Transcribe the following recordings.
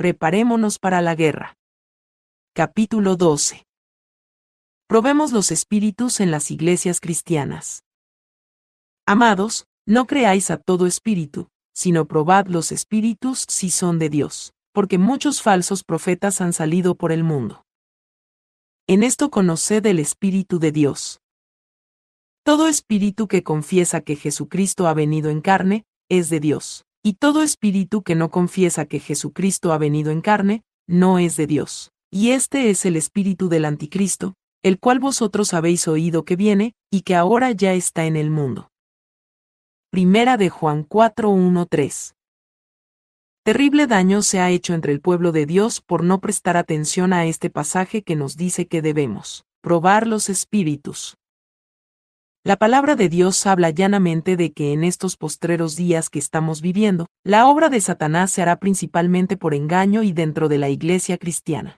Preparémonos para la guerra. Capítulo 12. Probemos los espíritus en las iglesias cristianas. Amados, no creáis a todo espíritu, sino probad los espíritus si son de Dios, porque muchos falsos profetas han salido por el mundo. En esto conoced el Espíritu de Dios. Todo espíritu que confiesa que Jesucristo ha venido en carne, es de Dios, y todo espíritu que no confiesa que Jesucristo ha venido en carne, no es de Dios. Y este es el espíritu del anticristo, el cual vosotros habéis oído que viene, y que ahora ya está en el mundo. Primera de Juan 4.1.3 Terrible daño se ha hecho entre el pueblo de Dios por no prestar atención a este pasaje que nos dice que debemos probar los espíritus. La palabra de Dios habla llanamente de que en estos postreros días que estamos viviendo, la obra de Satanás se hará principalmente por engaño y dentro de la iglesia cristiana.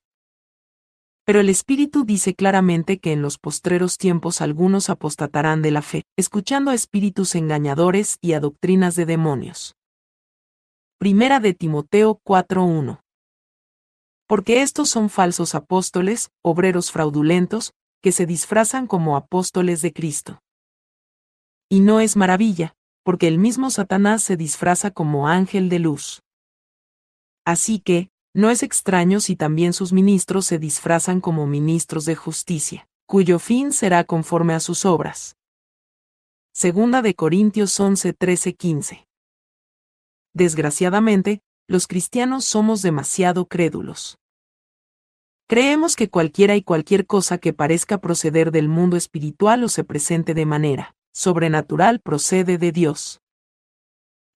Pero el Espíritu dice claramente que en los postreros tiempos algunos apostatarán de la fe, escuchando a espíritus engañadores y a doctrinas de demonios. Primera de Timoteo 4:1. Porque estos son falsos apóstoles, obreros fraudulentos, que se disfrazan como apóstoles de Cristo. Y no es maravilla, porque el mismo Satanás se disfraza como ángel de luz. Así que, no es extraño si también sus ministros se disfrazan como ministros de justicia, cuyo fin será conforme a sus obras. Segunda de Corintios 11, 13, 15. Desgraciadamente, los cristianos somos demasiado crédulos. Creemos que cualquiera y cualquier cosa que parezca proceder del mundo espiritual o se presente de manera sobrenatural procede de Dios.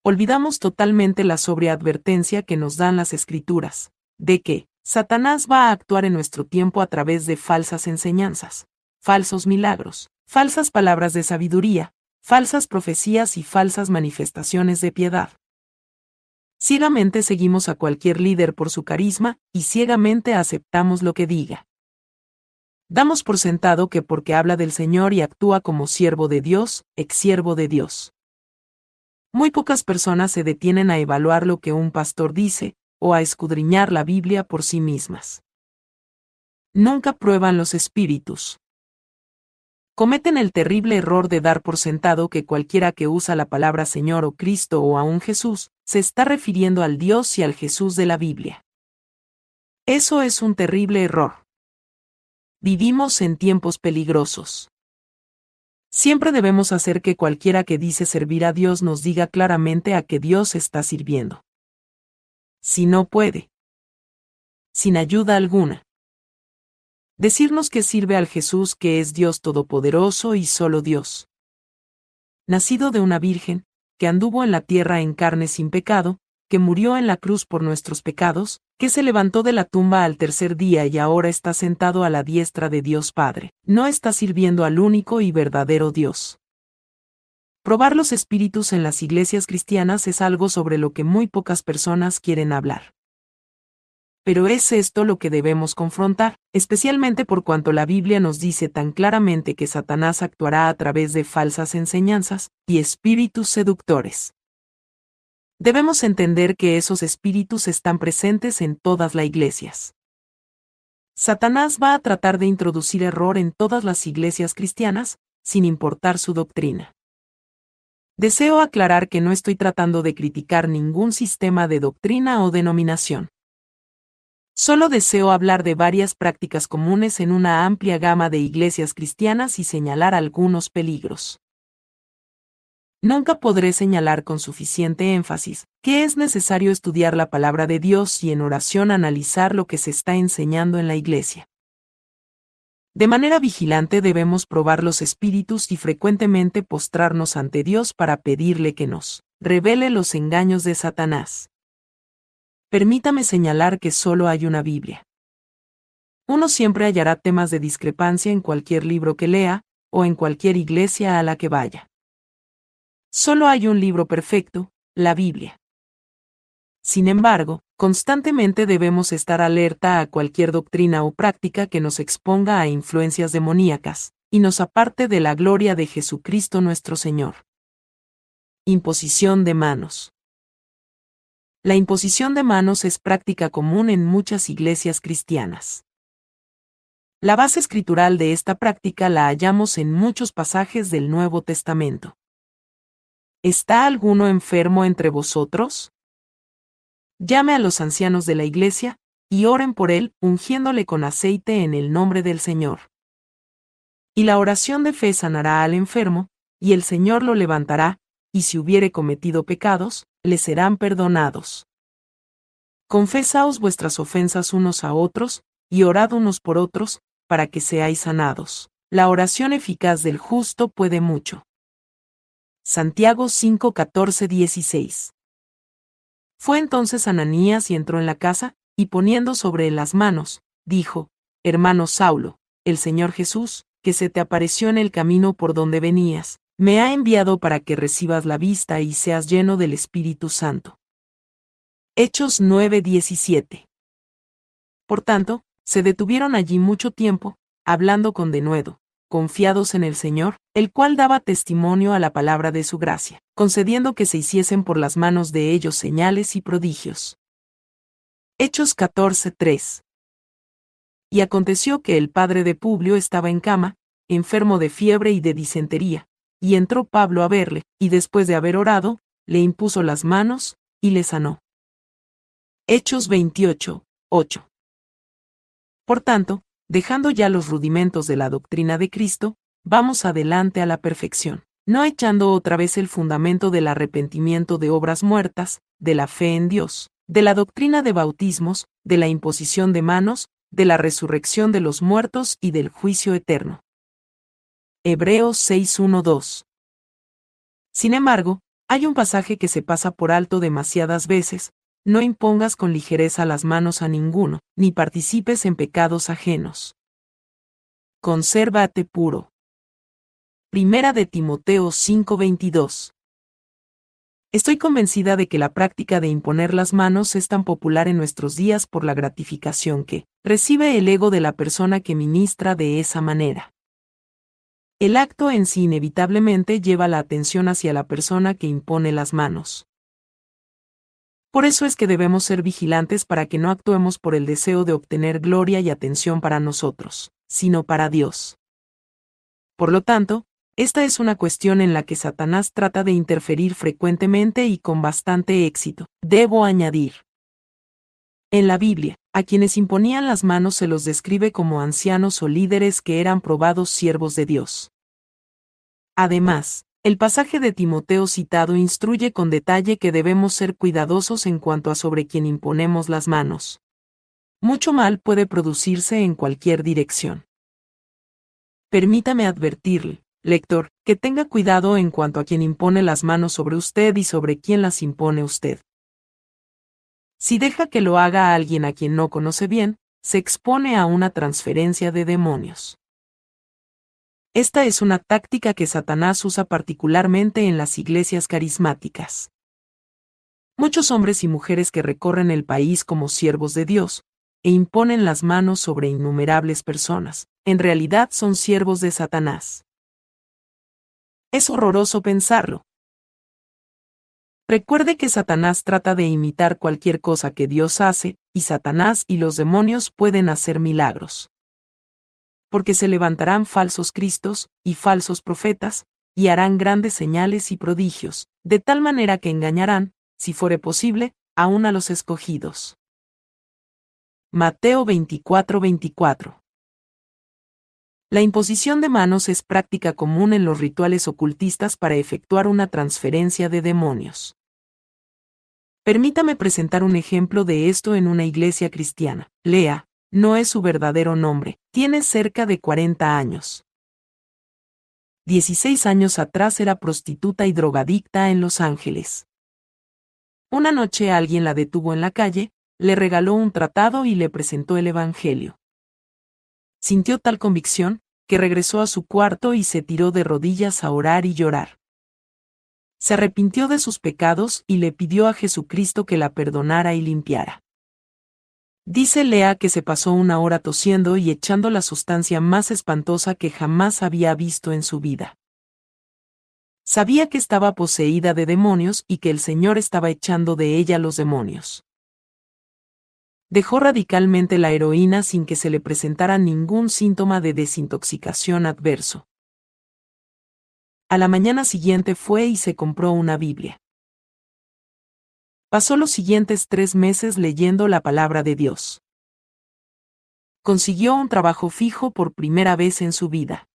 Olvidamos totalmente la sobria advertencia que nos dan las escrituras, de que Satanás va a actuar en nuestro tiempo a través de falsas enseñanzas, falsos milagros, falsas palabras de sabiduría, falsas profecías y falsas manifestaciones de piedad. Ciegamente seguimos a cualquier líder por su carisma y ciegamente aceptamos lo que diga. Damos por sentado que porque habla del Señor y actúa como siervo de Dios, ex siervo de Dios. Muy pocas personas se detienen a evaluar lo que un pastor dice, o a escudriñar la Biblia por sí mismas. Nunca prueban los espíritus cometen el terrible error de dar por sentado que cualquiera que usa la palabra Señor o Cristo o aún Jesús, se está refiriendo al Dios y al Jesús de la Biblia. Eso es un terrible error. Vivimos en tiempos peligrosos. Siempre debemos hacer que cualquiera que dice servir a Dios nos diga claramente a qué Dios está sirviendo. Si no puede. Sin ayuda alguna decirnos que sirve al Jesús que es Dios Todopoderoso y solo Dios. Nacido de una virgen, que anduvo en la tierra en carne sin pecado, que murió en la cruz por nuestros pecados, que se levantó de la tumba al tercer día y ahora está sentado a la diestra de Dios Padre, no está sirviendo al único y verdadero Dios. Probar los espíritus en las iglesias cristianas es algo sobre lo que muy pocas personas quieren hablar pero es esto lo que debemos confrontar, especialmente por cuanto la Biblia nos dice tan claramente que Satanás actuará a través de falsas enseñanzas y espíritus seductores. Debemos entender que esos espíritus están presentes en todas las iglesias. Satanás va a tratar de introducir error en todas las iglesias cristianas, sin importar su doctrina. Deseo aclarar que no estoy tratando de criticar ningún sistema de doctrina o denominación. Solo deseo hablar de varias prácticas comunes en una amplia gama de iglesias cristianas y señalar algunos peligros. Nunca podré señalar con suficiente énfasis que es necesario estudiar la palabra de Dios y en oración analizar lo que se está enseñando en la iglesia. De manera vigilante debemos probar los espíritus y frecuentemente postrarnos ante Dios para pedirle que nos revele los engaños de Satanás. Permítame señalar que solo hay una Biblia. Uno siempre hallará temas de discrepancia en cualquier libro que lea, o en cualquier iglesia a la que vaya. Solo hay un libro perfecto, la Biblia. Sin embargo, constantemente debemos estar alerta a cualquier doctrina o práctica que nos exponga a influencias demoníacas, y nos aparte de la gloria de Jesucristo nuestro Señor. Imposición de manos. La imposición de manos es práctica común en muchas iglesias cristianas. La base escritural de esta práctica la hallamos en muchos pasajes del Nuevo Testamento. ¿Está alguno enfermo entre vosotros? Llame a los ancianos de la iglesia, y oren por él, ungiéndole con aceite en el nombre del Señor. Y la oración de fe sanará al enfermo, y el Señor lo levantará, y si hubiere cometido pecados, le serán perdonados. Confesaos vuestras ofensas unos a otros, y orad unos por otros, para que seáis sanados. La oración eficaz del justo puede mucho. Santiago 5, 16. Fue entonces Ananías y entró en la casa, y poniendo sobre él las manos, dijo, Hermano Saulo, el Señor Jesús, que se te apareció en el camino por donde venías, me ha enviado para que recibas la vista y seas lleno del Espíritu Santo. Hechos 9:17. Por tanto, se detuvieron allí mucho tiempo, hablando con denuedo, confiados en el Señor, el cual daba testimonio a la palabra de su gracia, concediendo que se hiciesen por las manos de ellos señales y prodigios. Hechos 14:3. Y aconteció que el padre de Publio estaba en cama, enfermo de fiebre y de disentería, y entró Pablo a verle, y después de haber orado, le impuso las manos, y le sanó. Hechos 28, 8. Por tanto, dejando ya los rudimentos de la doctrina de Cristo, vamos adelante a la perfección, no echando otra vez el fundamento del arrepentimiento de obras muertas, de la fe en Dios, de la doctrina de bautismos, de la imposición de manos, de la resurrección de los muertos y del juicio eterno. Hebreos 6.1.2. Sin embargo, hay un pasaje que se pasa por alto demasiadas veces, no impongas con ligereza las manos a ninguno, ni participes en pecados ajenos. Consérvate puro. Primera de Timoteo 5:22. Estoy convencida de que la práctica de imponer las manos es tan popular en nuestros días por la gratificación que recibe el ego de la persona que ministra de esa manera. El acto en sí inevitablemente lleva la atención hacia la persona que impone las manos. Por eso es que debemos ser vigilantes para que no actuemos por el deseo de obtener gloria y atención para nosotros, sino para Dios. Por lo tanto, esta es una cuestión en la que Satanás trata de interferir frecuentemente y con bastante éxito, debo añadir. En la Biblia, a quienes imponían las manos se los describe como ancianos o líderes que eran probados siervos de Dios. Además, el pasaje de Timoteo citado instruye con detalle que debemos ser cuidadosos en cuanto a sobre quien imponemos las manos. Mucho mal puede producirse en cualquier dirección. Permítame advertirle, lector, que tenga cuidado en cuanto a quien impone las manos sobre usted y sobre quien las impone usted. Si deja que lo haga alguien a quien no conoce bien, se expone a una transferencia de demonios. Esta es una táctica que Satanás usa particularmente en las iglesias carismáticas. Muchos hombres y mujeres que recorren el país como siervos de Dios, e imponen las manos sobre innumerables personas, en realidad son siervos de Satanás. Es horroroso pensarlo. Recuerde que Satanás trata de imitar cualquier cosa que Dios hace, y Satanás y los demonios pueden hacer milagros porque se levantarán falsos cristos y falsos profetas, y harán grandes señales y prodigios, de tal manera que engañarán, si fuere posible, aún a los escogidos. Mateo 24:24 La imposición de manos es práctica común en los rituales ocultistas para efectuar una transferencia de demonios. Permítame presentar un ejemplo de esto en una iglesia cristiana. Lea, no es su verdadero nombre, tiene cerca de 40 años. 16 años atrás era prostituta y drogadicta en Los Ángeles. Una noche alguien la detuvo en la calle, le regaló un tratado y le presentó el Evangelio. Sintió tal convicción, que regresó a su cuarto y se tiró de rodillas a orar y llorar. Se arrepintió de sus pecados y le pidió a Jesucristo que la perdonara y limpiara. Dice Lea que se pasó una hora tosiendo y echando la sustancia más espantosa que jamás había visto en su vida. Sabía que estaba poseída de demonios y que el Señor estaba echando de ella los demonios. Dejó radicalmente la heroína sin que se le presentara ningún síntoma de desintoxicación adverso. A la mañana siguiente fue y se compró una Biblia. Pasó los siguientes tres meses leyendo la palabra de Dios. Consiguió un trabajo fijo por primera vez en su vida.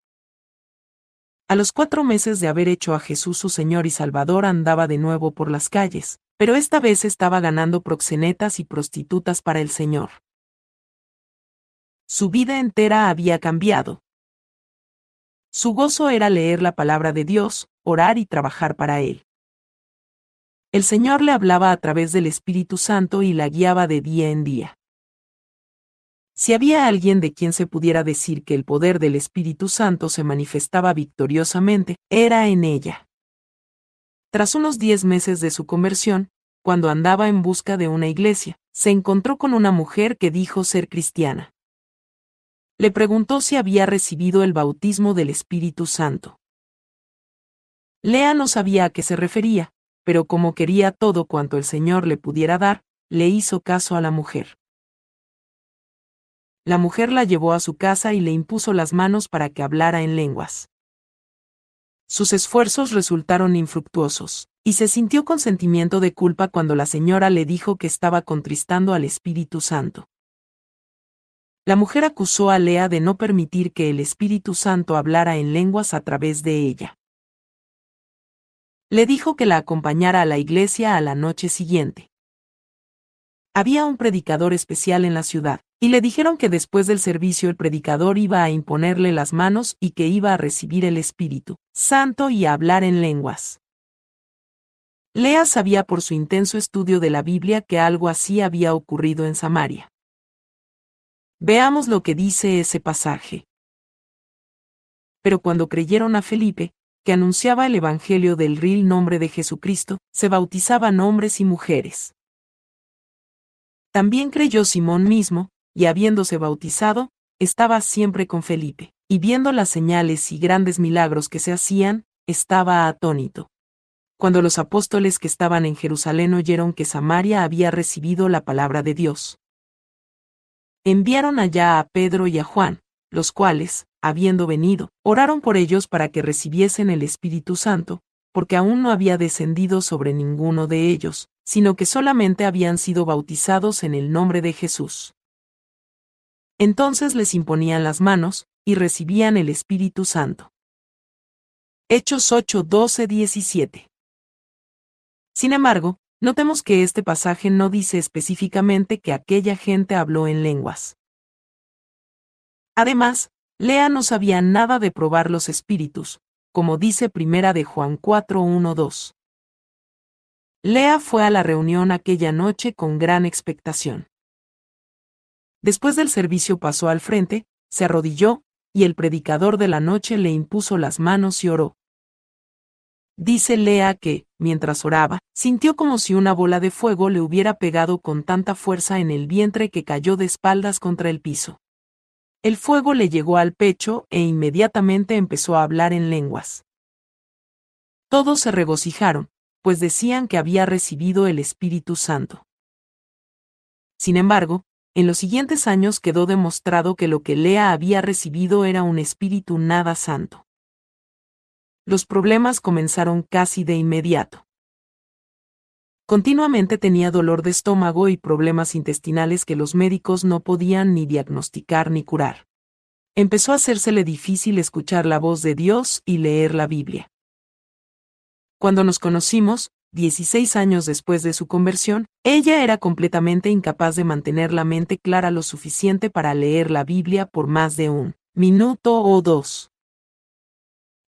A los cuatro meses de haber hecho a Jesús su Señor y Salvador andaba de nuevo por las calles, pero esta vez estaba ganando proxenetas y prostitutas para el Señor. Su vida entera había cambiado. Su gozo era leer la palabra de Dios, orar y trabajar para Él. El Señor le hablaba a través del Espíritu Santo y la guiaba de día en día. Si había alguien de quien se pudiera decir que el poder del Espíritu Santo se manifestaba victoriosamente, era en ella. Tras unos diez meses de su conversión, cuando andaba en busca de una iglesia, se encontró con una mujer que dijo ser cristiana. Le preguntó si había recibido el bautismo del Espíritu Santo. Lea no sabía a qué se refería, pero como quería todo cuanto el Señor le pudiera dar, le hizo caso a la mujer la mujer la llevó a su casa y le impuso las manos para que hablara en lenguas. Sus esfuerzos resultaron infructuosos, y se sintió con sentimiento de culpa cuando la señora le dijo que estaba contristando al Espíritu Santo. La mujer acusó a Lea de no permitir que el Espíritu Santo hablara en lenguas a través de ella. Le dijo que la acompañara a la iglesia a la noche siguiente. Había un predicador especial en la ciudad, y le dijeron que después del servicio el predicador iba a imponerle las manos y que iba a recibir el Espíritu Santo y a hablar en lenguas. Lea sabía por su intenso estudio de la Biblia que algo así había ocurrido en Samaria. Veamos lo que dice ese pasaje. Pero cuando creyeron a Felipe, que anunciaba el Evangelio del ril nombre de Jesucristo, se bautizaban hombres y mujeres. También creyó Simón mismo, y habiéndose bautizado, estaba siempre con Felipe, y viendo las señales y grandes milagros que se hacían, estaba atónito. Cuando los apóstoles que estaban en Jerusalén oyeron que Samaria había recibido la palabra de Dios, enviaron allá a Pedro y a Juan, los cuales, habiendo venido, oraron por ellos para que recibiesen el Espíritu Santo, porque aún no había descendido sobre ninguno de ellos, sino que solamente habían sido bautizados en el nombre de Jesús. Entonces les imponían las manos, y recibían el Espíritu Santo. Hechos 8, 12, 17. Sin embargo, notemos que este pasaje no dice específicamente que aquella gente habló en lenguas. Además, Lea no sabía nada de probar los espíritus, como dice Primera de Juan 4, 1, 2. Lea fue a la reunión aquella noche con gran expectación. Después del servicio pasó al frente, se arrodilló, y el predicador de la noche le impuso las manos y oró. Dice Lea que, mientras oraba, sintió como si una bola de fuego le hubiera pegado con tanta fuerza en el vientre que cayó de espaldas contra el piso. El fuego le llegó al pecho e inmediatamente empezó a hablar en lenguas. Todos se regocijaron, pues decían que había recibido el Espíritu Santo. Sin embargo, en los siguientes años quedó demostrado que lo que Lea había recibido era un espíritu nada santo. Los problemas comenzaron casi de inmediato. Continuamente tenía dolor de estómago y problemas intestinales que los médicos no podían ni diagnosticar ni curar. Empezó a hacérsele difícil escuchar la voz de Dios y leer la Biblia. Cuando nos conocimos, 16 años después de su conversión, ella era completamente incapaz de mantener la mente clara lo suficiente para leer la Biblia por más de un minuto o dos.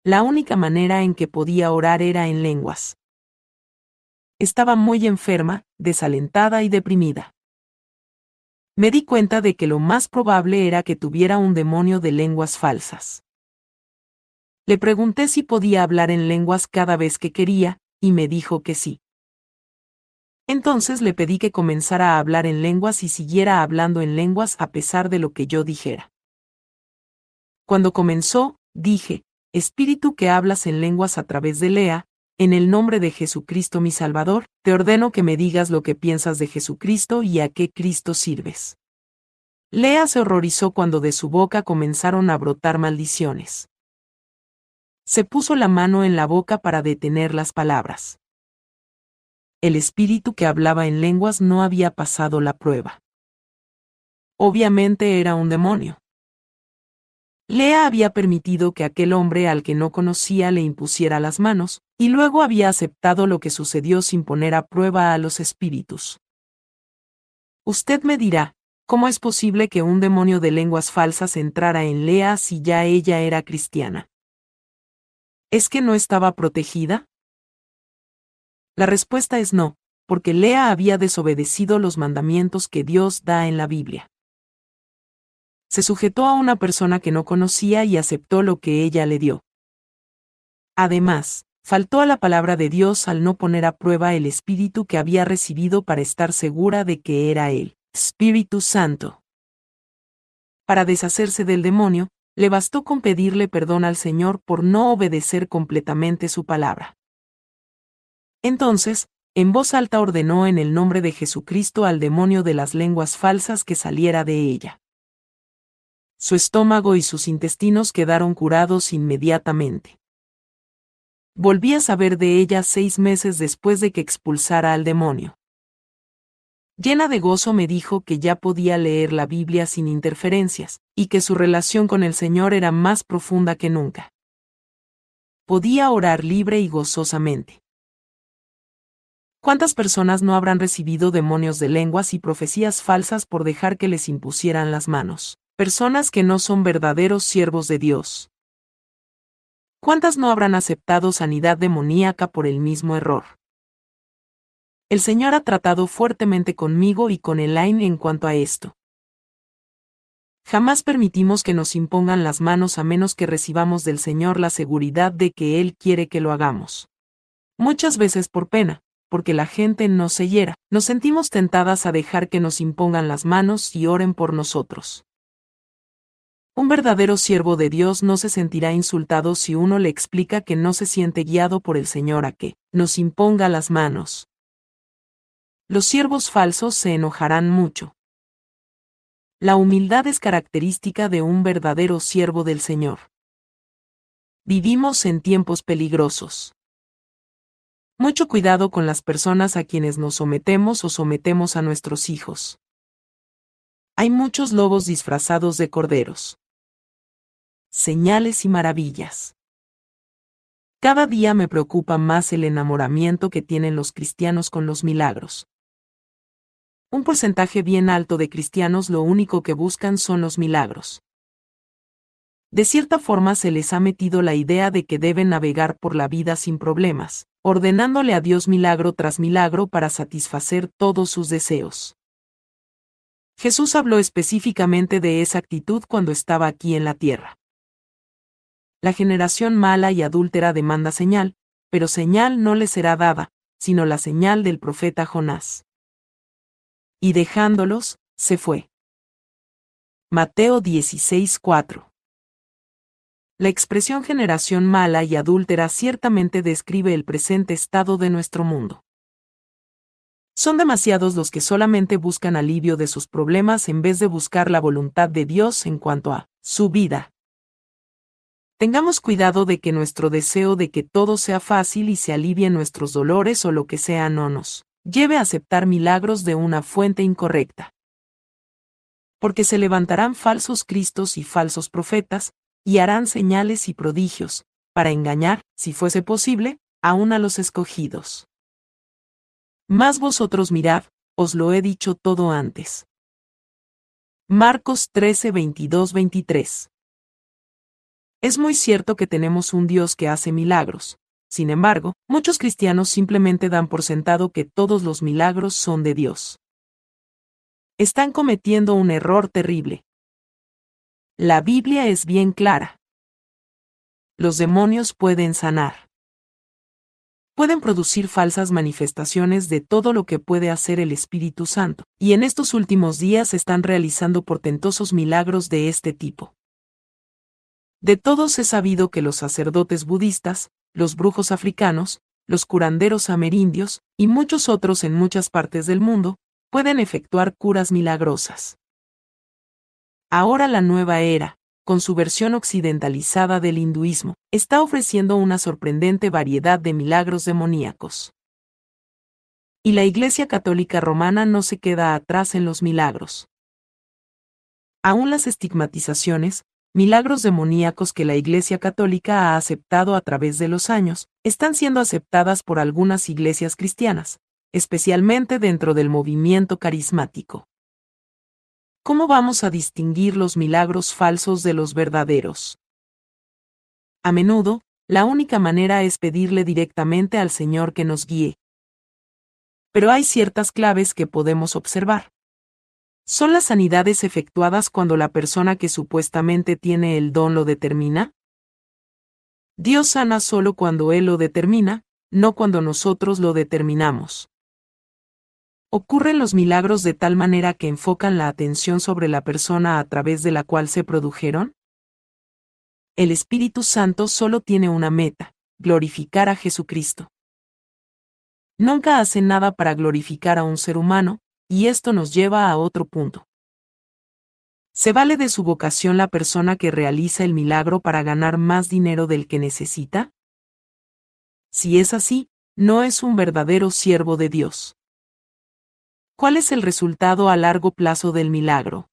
La única manera en que podía orar era en lenguas. Estaba muy enferma, desalentada y deprimida. Me di cuenta de que lo más probable era que tuviera un demonio de lenguas falsas. Le pregunté si podía hablar en lenguas cada vez que quería, y me dijo que sí. Entonces le pedí que comenzara a hablar en lenguas y siguiera hablando en lenguas a pesar de lo que yo dijera. Cuando comenzó, dije, Espíritu que hablas en lenguas a través de Lea, en el nombre de Jesucristo mi Salvador, te ordeno que me digas lo que piensas de Jesucristo y a qué Cristo sirves. Lea se horrorizó cuando de su boca comenzaron a brotar maldiciones. Se puso la mano en la boca para detener las palabras. El espíritu que hablaba en lenguas no había pasado la prueba. Obviamente era un demonio. Lea había permitido que aquel hombre al que no conocía le impusiera las manos, y luego había aceptado lo que sucedió sin poner a prueba a los espíritus. Usted me dirá, ¿cómo es posible que un demonio de lenguas falsas entrara en Lea si ya ella era cristiana? ¿Es que no estaba protegida? La respuesta es no, porque Lea había desobedecido los mandamientos que Dios da en la Biblia se sujetó a una persona que no conocía y aceptó lo que ella le dio. Además, faltó a la palabra de Dios al no poner a prueba el espíritu que había recibido para estar segura de que era él, Espíritu Santo. Para deshacerse del demonio, le bastó con pedirle perdón al Señor por no obedecer completamente su palabra. Entonces, en voz alta ordenó en el nombre de Jesucristo al demonio de las lenguas falsas que saliera de ella su estómago y sus intestinos quedaron curados inmediatamente. Volví a saber de ella seis meses después de que expulsara al demonio. Llena de gozo me dijo que ya podía leer la Biblia sin interferencias, y que su relación con el Señor era más profunda que nunca. Podía orar libre y gozosamente. ¿Cuántas personas no habrán recibido demonios de lenguas y profecías falsas por dejar que les impusieran las manos? Personas que no son verdaderos siervos de Dios. ¿Cuántas no habrán aceptado sanidad demoníaca por el mismo error? El Señor ha tratado fuertemente conmigo y con Elaine en cuanto a esto. Jamás permitimos que nos impongan las manos a menos que recibamos del Señor la seguridad de que Él quiere que lo hagamos. Muchas veces por pena, porque la gente no se hiera, nos sentimos tentadas a dejar que nos impongan las manos y oren por nosotros. Un verdadero siervo de Dios no se sentirá insultado si uno le explica que no se siente guiado por el Señor a que nos imponga las manos. Los siervos falsos se enojarán mucho. La humildad es característica de un verdadero siervo del Señor. Vivimos en tiempos peligrosos. Mucho cuidado con las personas a quienes nos sometemos o sometemos a nuestros hijos. Hay muchos lobos disfrazados de corderos señales y maravillas. Cada día me preocupa más el enamoramiento que tienen los cristianos con los milagros. Un porcentaje bien alto de cristianos lo único que buscan son los milagros. De cierta forma se les ha metido la idea de que deben navegar por la vida sin problemas, ordenándole a Dios milagro tras milagro para satisfacer todos sus deseos. Jesús habló específicamente de esa actitud cuando estaba aquí en la tierra. La generación mala y adúltera demanda señal, pero señal no le será dada, sino la señal del profeta Jonás. Y dejándolos, se fue. Mateo 16:4 La expresión generación mala y adúltera ciertamente describe el presente estado de nuestro mundo. Son demasiados los que solamente buscan alivio de sus problemas en vez de buscar la voluntad de Dios en cuanto a su vida. Tengamos cuidado de que nuestro deseo de que todo sea fácil y se alivien nuestros dolores o lo que sea no nos lleve a aceptar milagros de una fuente incorrecta. Porque se levantarán falsos cristos y falsos profetas, y harán señales y prodigios, para engañar, si fuese posible, aún a los escogidos. Mas vosotros mirad, os lo he dicho todo antes. Marcos 13, 22, 23. Es muy cierto que tenemos un Dios que hace milagros. Sin embargo, muchos cristianos simplemente dan por sentado que todos los milagros son de Dios. Están cometiendo un error terrible. La Biblia es bien clara. Los demonios pueden sanar. Pueden producir falsas manifestaciones de todo lo que puede hacer el Espíritu Santo, y en estos últimos días están realizando portentosos milagros de este tipo. De todos he sabido que los sacerdotes budistas, los brujos africanos, los curanderos amerindios, y muchos otros en muchas partes del mundo, pueden efectuar curas milagrosas. Ahora la nueva era, con su versión occidentalizada del hinduismo, está ofreciendo una sorprendente variedad de milagros demoníacos. Y la Iglesia Católica Romana no se queda atrás en los milagros. Aún las estigmatizaciones, milagros demoníacos que la Iglesia Católica ha aceptado a través de los años, están siendo aceptadas por algunas iglesias cristianas, especialmente dentro del movimiento carismático. ¿Cómo vamos a distinguir los milagros falsos de los verdaderos? A menudo, la única manera es pedirle directamente al Señor que nos guíe. Pero hay ciertas claves que podemos observar. ¿Son las sanidades efectuadas cuando la persona que supuestamente tiene el don lo determina? Dios sana solo cuando Él lo determina, no cuando nosotros lo determinamos. ¿Ocurren los milagros de tal manera que enfocan la atención sobre la persona a través de la cual se produjeron? El Espíritu Santo solo tiene una meta, glorificar a Jesucristo. Nunca hace nada para glorificar a un ser humano, y esto nos lleva a otro punto. ¿Se vale de su vocación la persona que realiza el milagro para ganar más dinero del que necesita? Si es así, no es un verdadero siervo de Dios. ¿Cuál es el resultado a largo plazo del milagro?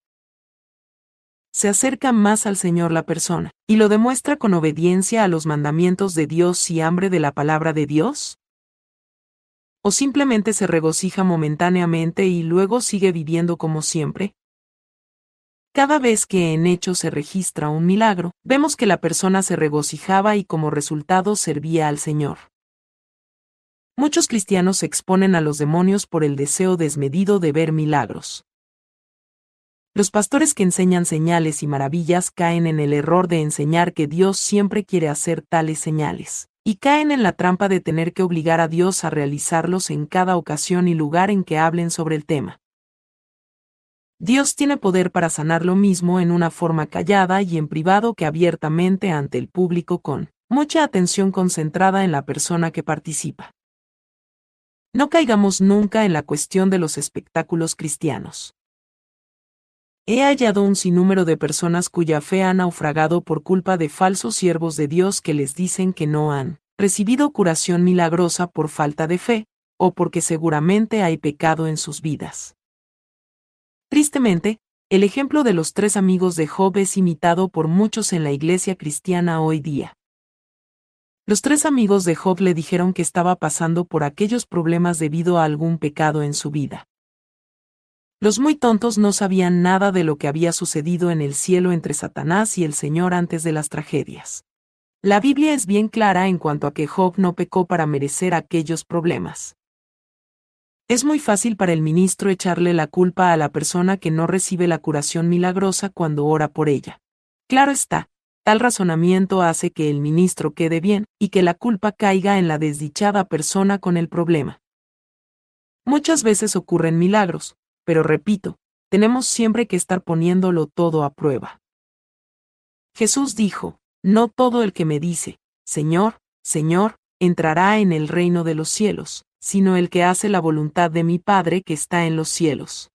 Se acerca más al Señor la persona, y lo demuestra con obediencia a los mandamientos de Dios y hambre de la palabra de Dios? ¿O simplemente se regocija momentáneamente y luego sigue viviendo como siempre? Cada vez que en hecho se registra un milagro, vemos que la persona se regocijaba y como resultado servía al Señor. Muchos cristianos se exponen a los demonios por el deseo desmedido de ver milagros. Los pastores que enseñan señales y maravillas caen en el error de enseñar que Dios siempre quiere hacer tales señales, y caen en la trampa de tener que obligar a Dios a realizarlos en cada ocasión y lugar en que hablen sobre el tema. Dios tiene poder para sanar lo mismo en una forma callada y en privado que abiertamente ante el público con mucha atención concentrada en la persona que participa. No caigamos nunca en la cuestión de los espectáculos cristianos. He hallado un sinnúmero de personas cuya fe ha naufragado por culpa de falsos siervos de Dios que les dicen que no han recibido curación milagrosa por falta de fe, o porque seguramente hay pecado en sus vidas. Tristemente, el ejemplo de los tres amigos de Job es imitado por muchos en la iglesia cristiana hoy día. Los tres amigos de Job le dijeron que estaba pasando por aquellos problemas debido a algún pecado en su vida. Los muy tontos no sabían nada de lo que había sucedido en el cielo entre Satanás y el Señor antes de las tragedias. La Biblia es bien clara en cuanto a que Job no pecó para merecer aquellos problemas. Es muy fácil para el ministro echarle la culpa a la persona que no recibe la curación milagrosa cuando ora por ella. Claro está, Tal razonamiento hace que el ministro quede bien y que la culpa caiga en la desdichada persona con el problema. Muchas veces ocurren milagros, pero repito, tenemos siempre que estar poniéndolo todo a prueba. Jesús dijo, No todo el que me dice, Señor, Señor, entrará en el reino de los cielos, sino el que hace la voluntad de mi Padre que está en los cielos.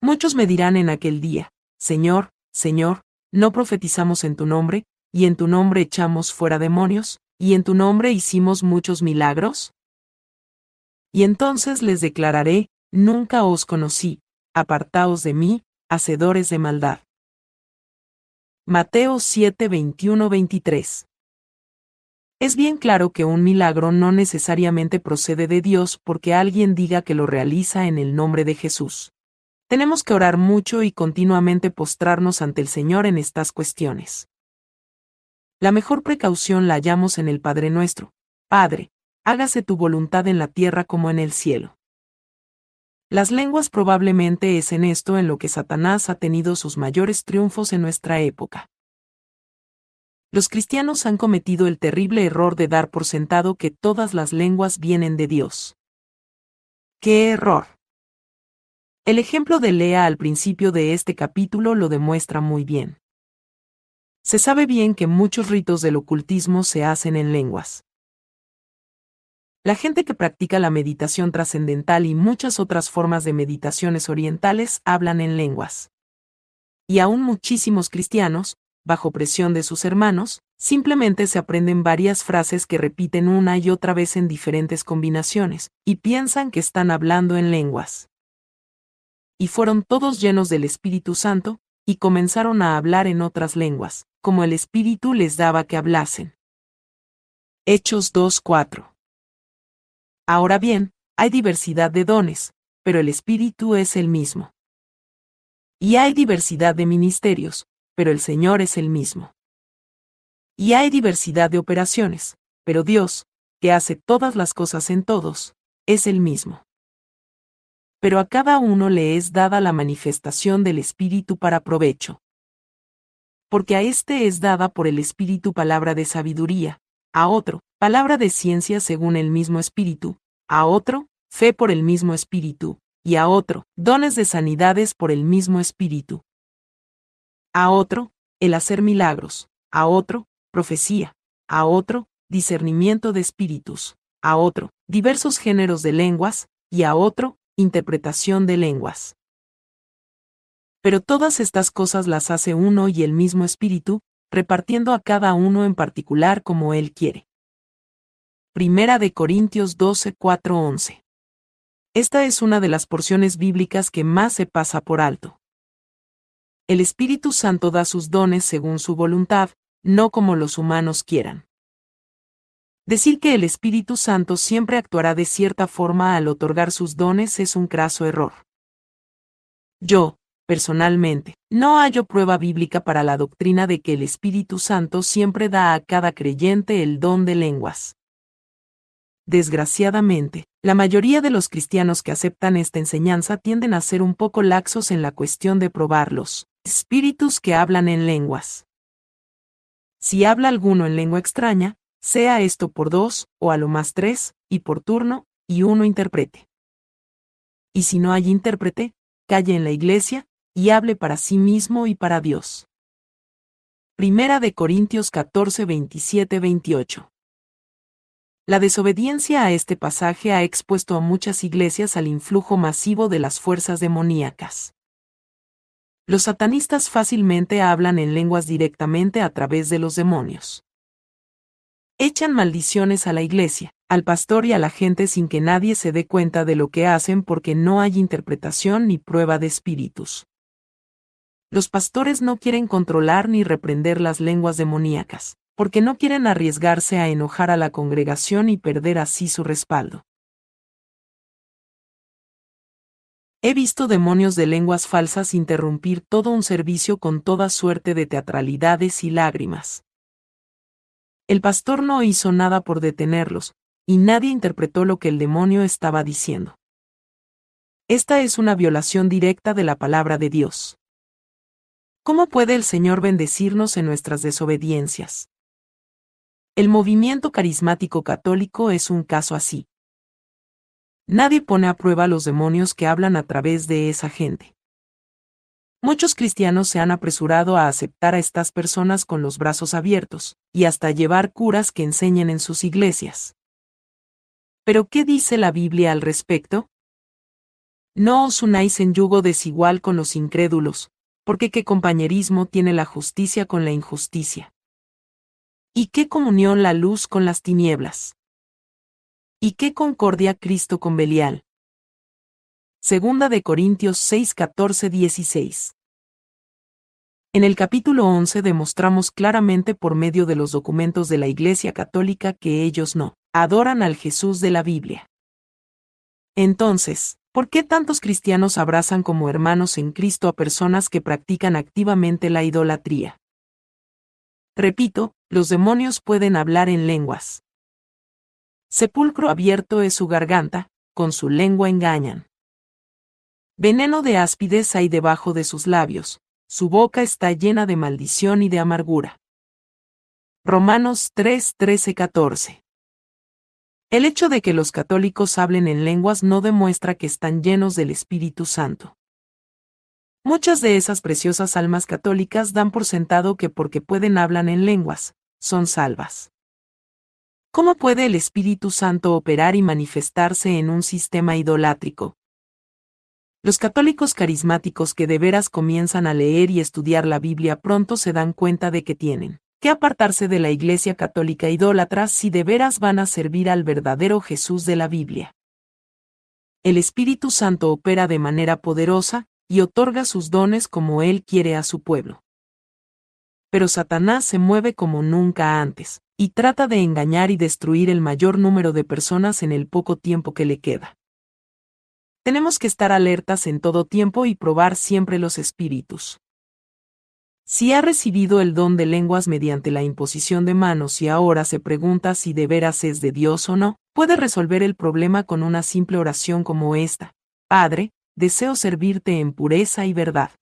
Muchos me dirán en aquel día, Señor, Señor, no profetizamos en tu nombre, y en tu nombre echamos fuera demonios, y en tu nombre hicimos muchos milagros? Y entonces les declararé, nunca os conocí, apartaos de mí, hacedores de maldad. Mateo 7, 21, 23. Es bien claro que un milagro no necesariamente procede de Dios porque alguien diga que lo realiza en el nombre de Jesús. Tenemos que orar mucho y continuamente postrarnos ante el Señor en estas cuestiones. La mejor precaución la hallamos en el Padre nuestro. Padre, hágase tu voluntad en la tierra como en el cielo. Las lenguas probablemente es en esto en lo que Satanás ha tenido sus mayores triunfos en nuestra época. Los cristianos han cometido el terrible error de dar por sentado que todas las lenguas vienen de Dios. ¡Qué error! El ejemplo de Lea al principio de este capítulo lo demuestra muy bien. Se sabe bien que muchos ritos del ocultismo se hacen en lenguas. La gente que practica la meditación trascendental y muchas otras formas de meditaciones orientales hablan en lenguas. Y aún muchísimos cristianos, bajo presión de sus hermanos, simplemente se aprenden varias frases que repiten una y otra vez en diferentes combinaciones, y piensan que están hablando en lenguas. Y fueron todos llenos del Espíritu Santo, y comenzaron a hablar en otras lenguas, como el Espíritu les daba que hablasen. Hechos 2.4 Ahora bien, hay diversidad de dones, pero el Espíritu es el mismo. Y hay diversidad de ministerios, pero el Señor es el mismo. Y hay diversidad de operaciones, pero Dios, que hace todas las cosas en todos, es el mismo. Pero a cada uno le es dada la manifestación del Espíritu para provecho. Porque a éste es dada por el Espíritu palabra de sabiduría, a otro, palabra de ciencia según el mismo Espíritu, a otro, fe por el mismo Espíritu, y a otro, dones de sanidades por el mismo Espíritu. A otro, el hacer milagros, a otro, profecía, a otro, discernimiento de espíritus, a otro, diversos géneros de lenguas, y a otro, interpretación de lenguas. Pero todas estas cosas las hace uno y el mismo Espíritu, repartiendo a cada uno en particular como Él quiere. Primera de Corintios 12, 4, 11. Esta es una de las porciones bíblicas que más se pasa por alto. El Espíritu Santo da sus dones según su voluntad, no como los humanos quieran. Decir que el Espíritu Santo siempre actuará de cierta forma al otorgar sus dones es un craso error. Yo, personalmente, no hallo prueba bíblica para la doctrina de que el Espíritu Santo siempre da a cada creyente el don de lenguas. Desgraciadamente, la mayoría de los cristianos que aceptan esta enseñanza tienden a ser un poco laxos en la cuestión de probarlos, espíritus que hablan en lenguas. Si habla alguno en lengua extraña, sea esto por dos, o a lo más tres, y por turno, y uno interprete. Y si no hay intérprete, calle en la iglesia, y hable para sí mismo y para Dios. Primera de Corintios 14, 27, 28. La desobediencia a este pasaje ha expuesto a muchas iglesias al influjo masivo de las fuerzas demoníacas. Los satanistas fácilmente hablan en lenguas directamente a través de los demonios. Echan maldiciones a la iglesia, al pastor y a la gente sin que nadie se dé cuenta de lo que hacen porque no hay interpretación ni prueba de espíritus. Los pastores no quieren controlar ni reprender las lenguas demoníacas, porque no quieren arriesgarse a enojar a la congregación y perder así su respaldo. He visto demonios de lenguas falsas interrumpir todo un servicio con toda suerte de teatralidades y lágrimas. El pastor no hizo nada por detenerlos, y nadie interpretó lo que el demonio estaba diciendo. Esta es una violación directa de la palabra de Dios. ¿Cómo puede el Señor bendecirnos en nuestras desobediencias? El movimiento carismático católico es un caso así. Nadie pone a prueba los demonios que hablan a través de esa gente. Muchos cristianos se han apresurado a aceptar a estas personas con los brazos abiertos, y hasta llevar curas que enseñen en sus iglesias. Pero ¿qué dice la Biblia al respecto? No os unáis en yugo desigual con los incrédulos, porque qué compañerismo tiene la justicia con la injusticia. ¿Y qué comunión la luz con las tinieblas? ¿Y qué concordia Cristo con Belial? Segunda de Corintios 6, 14, 16. En el capítulo 11 demostramos claramente por medio de los documentos de la Iglesia Católica que ellos no adoran al Jesús de la Biblia. Entonces, ¿por qué tantos cristianos abrazan como hermanos en Cristo a personas que practican activamente la idolatría? Repito, los demonios pueden hablar en lenguas. Sepulcro abierto es su garganta, con su lengua engañan. Veneno de áspides hay debajo de sus labios, su boca está llena de maldición y de amargura. Romanos 3, 13, 14. El hecho de que los católicos hablen en lenguas no demuestra que están llenos del Espíritu Santo. Muchas de esas preciosas almas católicas dan por sentado que porque pueden hablan en lenguas, son salvas. ¿Cómo puede el Espíritu Santo operar y manifestarse en un sistema idolátrico? Los católicos carismáticos que de veras comienzan a leer y estudiar la Biblia pronto se dan cuenta de que tienen que apartarse de la Iglesia católica idólatra si de veras van a servir al verdadero Jesús de la Biblia. El Espíritu Santo opera de manera poderosa y otorga sus dones como Él quiere a su pueblo. Pero Satanás se mueve como nunca antes, y trata de engañar y destruir el mayor número de personas en el poco tiempo que le queda. Tenemos que estar alertas en todo tiempo y probar siempre los espíritus. Si ha recibido el don de lenguas mediante la imposición de manos y ahora se pregunta si de veras es de Dios o no, puede resolver el problema con una simple oración como esta. Padre, deseo servirte en pureza y verdad.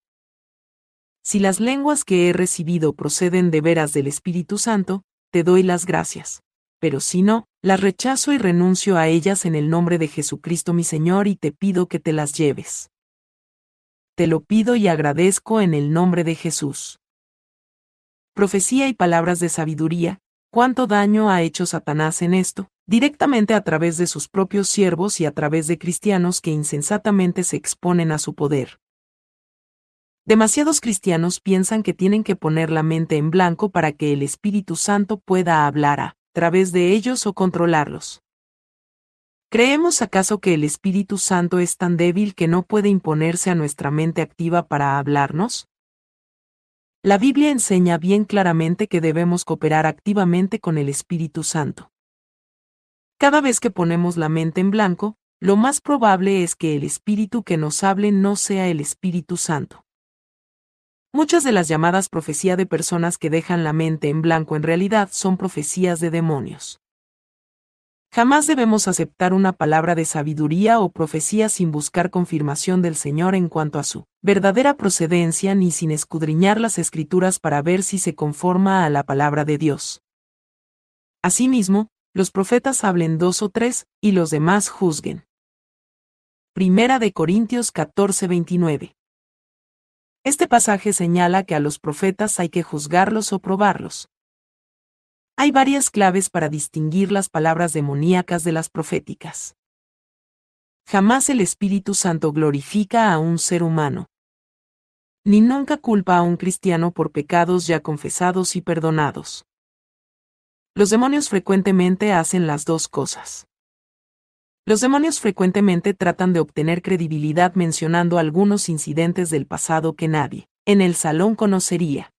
Si las lenguas que he recibido proceden de veras del Espíritu Santo, te doy las gracias. Pero si no, las rechazo y renuncio a ellas en el nombre de Jesucristo mi Señor y te pido que te las lleves. Te lo pido y agradezco en el nombre de Jesús. Profecía y palabras de sabiduría, ¿cuánto daño ha hecho Satanás en esto? Directamente a través de sus propios siervos y a través de cristianos que insensatamente se exponen a su poder. Demasiados cristianos piensan que tienen que poner la mente en blanco para que el Espíritu Santo pueda hablar a través de ellos o controlarlos. ¿Creemos acaso que el Espíritu Santo es tan débil que no puede imponerse a nuestra mente activa para hablarnos? La Biblia enseña bien claramente que debemos cooperar activamente con el Espíritu Santo. Cada vez que ponemos la mente en blanco, lo más probable es que el Espíritu que nos hable no sea el Espíritu Santo. Muchas de las llamadas profecía de personas que dejan la mente en blanco en realidad son profecías de demonios. Jamás debemos aceptar una palabra de sabiduría o profecía sin buscar confirmación del Señor en cuanto a su verdadera procedencia ni sin escudriñar las escrituras para ver si se conforma a la palabra de Dios. Asimismo, los profetas hablen dos o tres, y los demás juzguen. Primera de Corintios 14:29 este pasaje señala que a los profetas hay que juzgarlos o probarlos. Hay varias claves para distinguir las palabras demoníacas de las proféticas. Jamás el Espíritu Santo glorifica a un ser humano. Ni nunca culpa a un cristiano por pecados ya confesados y perdonados. Los demonios frecuentemente hacen las dos cosas. Los demonios frecuentemente tratan de obtener credibilidad mencionando algunos incidentes del pasado que nadie, en el salón conocería.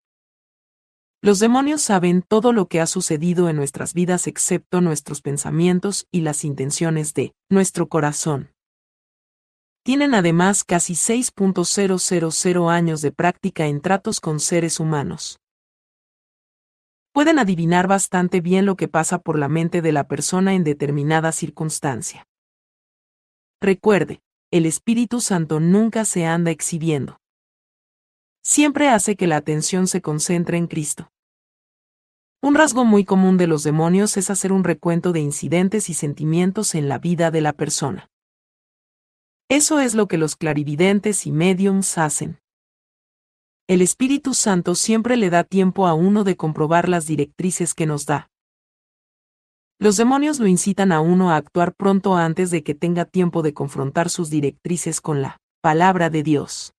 Los demonios saben todo lo que ha sucedido en nuestras vidas excepto nuestros pensamientos y las intenciones de nuestro corazón. Tienen además casi 6.000 años de práctica en tratos con seres humanos. Pueden adivinar bastante bien lo que pasa por la mente de la persona en determinada circunstancia. Recuerde, el Espíritu Santo nunca se anda exhibiendo. Siempre hace que la atención se concentre en Cristo. Un rasgo muy común de los demonios es hacer un recuento de incidentes y sentimientos en la vida de la persona. Eso es lo que los clarividentes y mediums hacen. El Espíritu Santo siempre le da tiempo a uno de comprobar las directrices que nos da. Los demonios lo incitan a uno a actuar pronto antes de que tenga tiempo de confrontar sus directrices con la palabra de Dios.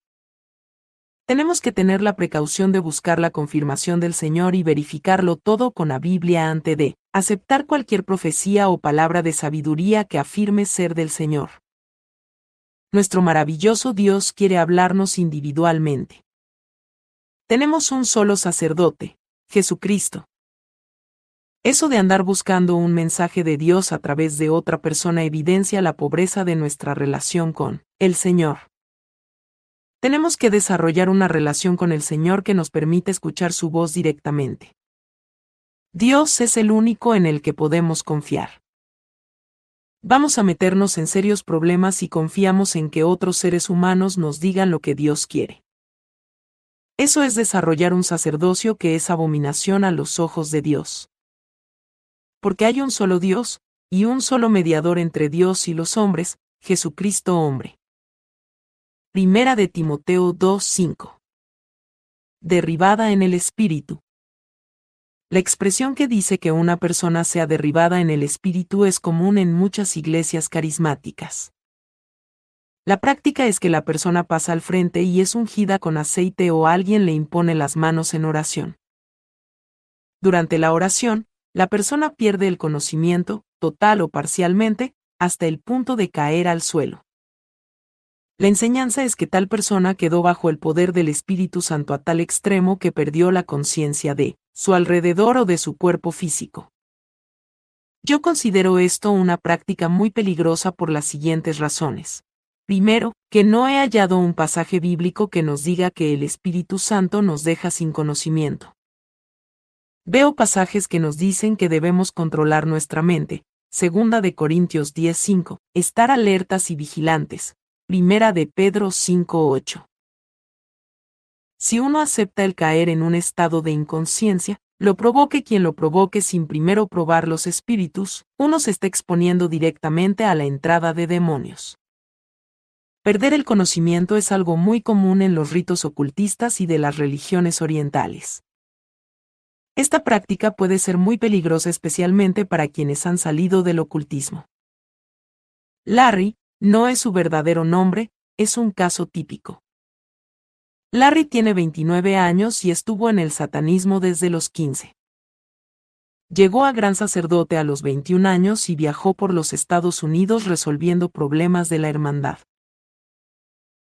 Tenemos que tener la precaución de buscar la confirmación del Señor y verificarlo todo con la Biblia antes de aceptar cualquier profecía o palabra de sabiduría que afirme ser del Señor. Nuestro maravilloso Dios quiere hablarnos individualmente. Tenemos un solo sacerdote, Jesucristo, eso de andar buscando un mensaje de Dios a través de otra persona evidencia la pobreza de nuestra relación con el Señor. Tenemos que desarrollar una relación con el Señor que nos permite escuchar su voz directamente. Dios es el único en el que podemos confiar. Vamos a meternos en serios problemas si confiamos en que otros seres humanos nos digan lo que Dios quiere. Eso es desarrollar un sacerdocio que es abominación a los ojos de Dios porque hay un solo Dios, y un solo mediador entre Dios y los hombres, Jesucristo hombre. Primera de Timoteo 2.5. Derribada en el espíritu. La expresión que dice que una persona sea derribada en el espíritu es común en muchas iglesias carismáticas. La práctica es que la persona pasa al frente y es ungida con aceite o alguien le impone las manos en oración. Durante la oración, la persona pierde el conocimiento, total o parcialmente, hasta el punto de caer al suelo. La enseñanza es que tal persona quedó bajo el poder del Espíritu Santo a tal extremo que perdió la conciencia de su alrededor o de su cuerpo físico. Yo considero esto una práctica muy peligrosa por las siguientes razones. Primero, que no he hallado un pasaje bíblico que nos diga que el Espíritu Santo nos deja sin conocimiento. Veo pasajes que nos dicen que debemos controlar nuestra mente. Segunda de Corintios 10:5, estar alertas y vigilantes. Primera de Pedro 5:8. Si uno acepta el caer en un estado de inconsciencia, lo provoque quien lo provoque sin primero probar los espíritus, uno se está exponiendo directamente a la entrada de demonios. Perder el conocimiento es algo muy común en los ritos ocultistas y de las religiones orientales. Esta práctica puede ser muy peligrosa especialmente para quienes han salido del ocultismo. Larry, no es su verdadero nombre, es un caso típico. Larry tiene 29 años y estuvo en el satanismo desde los 15. Llegó a gran sacerdote a los 21 años y viajó por los Estados Unidos resolviendo problemas de la hermandad.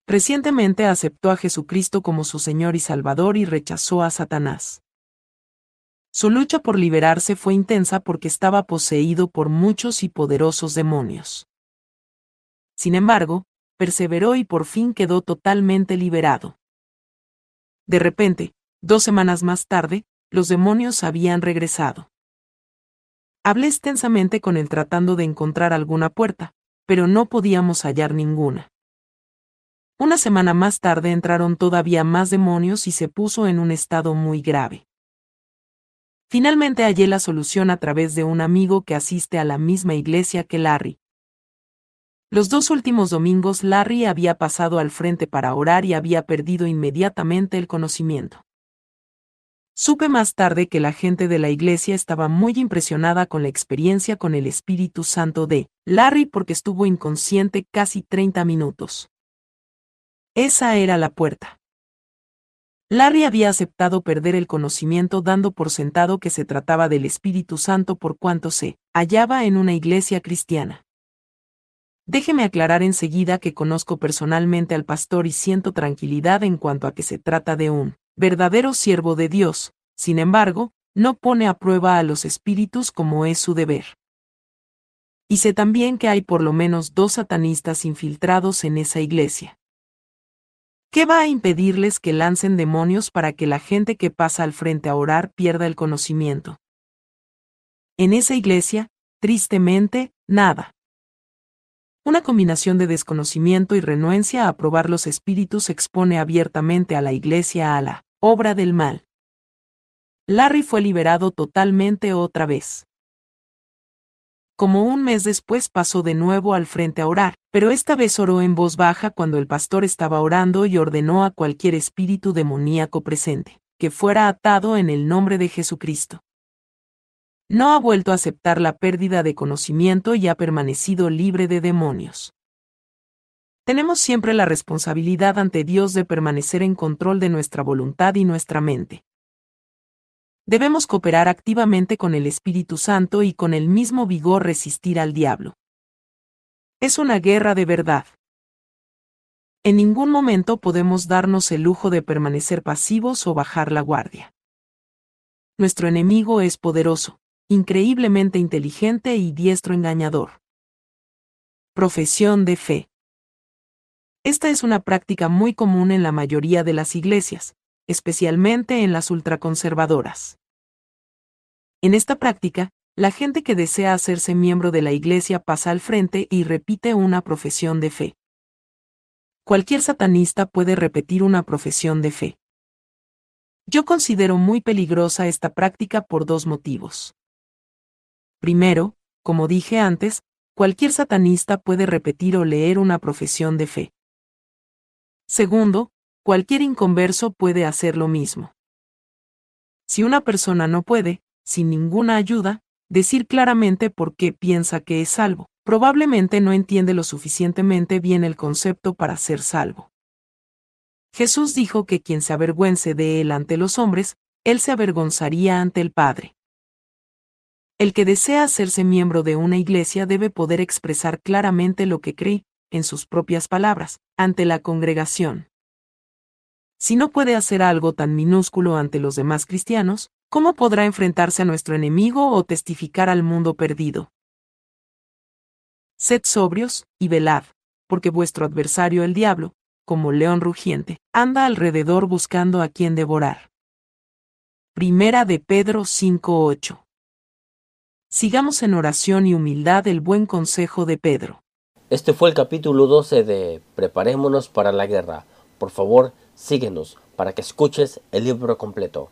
Recientemente aceptó a Jesucristo como su Señor y Salvador y rechazó a Satanás. Su lucha por liberarse fue intensa porque estaba poseído por muchos y poderosos demonios. Sin embargo, perseveró y por fin quedó totalmente liberado. De repente, dos semanas más tarde, los demonios habían regresado. Hablé extensamente con él tratando de encontrar alguna puerta, pero no podíamos hallar ninguna. Una semana más tarde entraron todavía más demonios y se puso en un estado muy grave. Finalmente hallé la solución a través de un amigo que asiste a la misma iglesia que Larry. Los dos últimos domingos Larry había pasado al frente para orar y había perdido inmediatamente el conocimiento. Supe más tarde que la gente de la iglesia estaba muy impresionada con la experiencia con el Espíritu Santo de Larry porque estuvo inconsciente casi 30 minutos. Esa era la puerta. Larry había aceptado perder el conocimiento dando por sentado que se trataba del Espíritu Santo por cuanto se hallaba en una iglesia cristiana. Déjeme aclarar enseguida que conozco personalmente al pastor y siento tranquilidad en cuanto a que se trata de un verdadero siervo de Dios, sin embargo, no pone a prueba a los espíritus como es su deber. Y sé también que hay por lo menos dos satanistas infiltrados en esa iglesia. ¿Qué va a impedirles que lancen demonios para que la gente que pasa al frente a orar pierda el conocimiento? En esa iglesia, tristemente, nada. Una combinación de desconocimiento y renuencia a probar los espíritus expone abiertamente a la iglesia a la obra del mal. Larry fue liberado totalmente otra vez. Como un mes después pasó de nuevo al frente a orar, pero esta vez oró en voz baja cuando el pastor estaba orando y ordenó a cualquier espíritu demoníaco presente, que fuera atado en el nombre de Jesucristo. No ha vuelto a aceptar la pérdida de conocimiento y ha permanecido libre de demonios. Tenemos siempre la responsabilidad ante Dios de permanecer en control de nuestra voluntad y nuestra mente debemos cooperar activamente con el Espíritu Santo y con el mismo vigor resistir al diablo. Es una guerra de verdad. En ningún momento podemos darnos el lujo de permanecer pasivos o bajar la guardia. Nuestro enemigo es poderoso, increíblemente inteligente y diestro engañador. Profesión de fe. Esta es una práctica muy común en la mayoría de las iglesias, especialmente en las ultraconservadoras. En esta práctica, la gente que desea hacerse miembro de la Iglesia pasa al frente y repite una profesión de fe. Cualquier satanista puede repetir una profesión de fe. Yo considero muy peligrosa esta práctica por dos motivos. Primero, como dije antes, cualquier satanista puede repetir o leer una profesión de fe. Segundo, cualquier inconverso puede hacer lo mismo. Si una persona no puede, sin ninguna ayuda, decir claramente por qué piensa que es salvo, probablemente no entiende lo suficientemente bien el concepto para ser salvo. Jesús dijo que quien se avergüence de él ante los hombres, él se avergonzaría ante el Padre. El que desea hacerse miembro de una iglesia debe poder expresar claramente lo que cree, en sus propias palabras, ante la congregación. Si no puede hacer algo tan minúsculo ante los demás cristianos, ¿cómo podrá enfrentarse a nuestro enemigo o testificar al mundo perdido? Sed sobrios y velad, porque vuestro adversario el diablo, como león rugiente, anda alrededor buscando a quien devorar. Primera de Pedro 5:8. Sigamos en oración y humildad el buen consejo de Pedro. Este fue el capítulo 12 de Preparémonos para la guerra. Por favor, síguenos para que escuches el libro completo.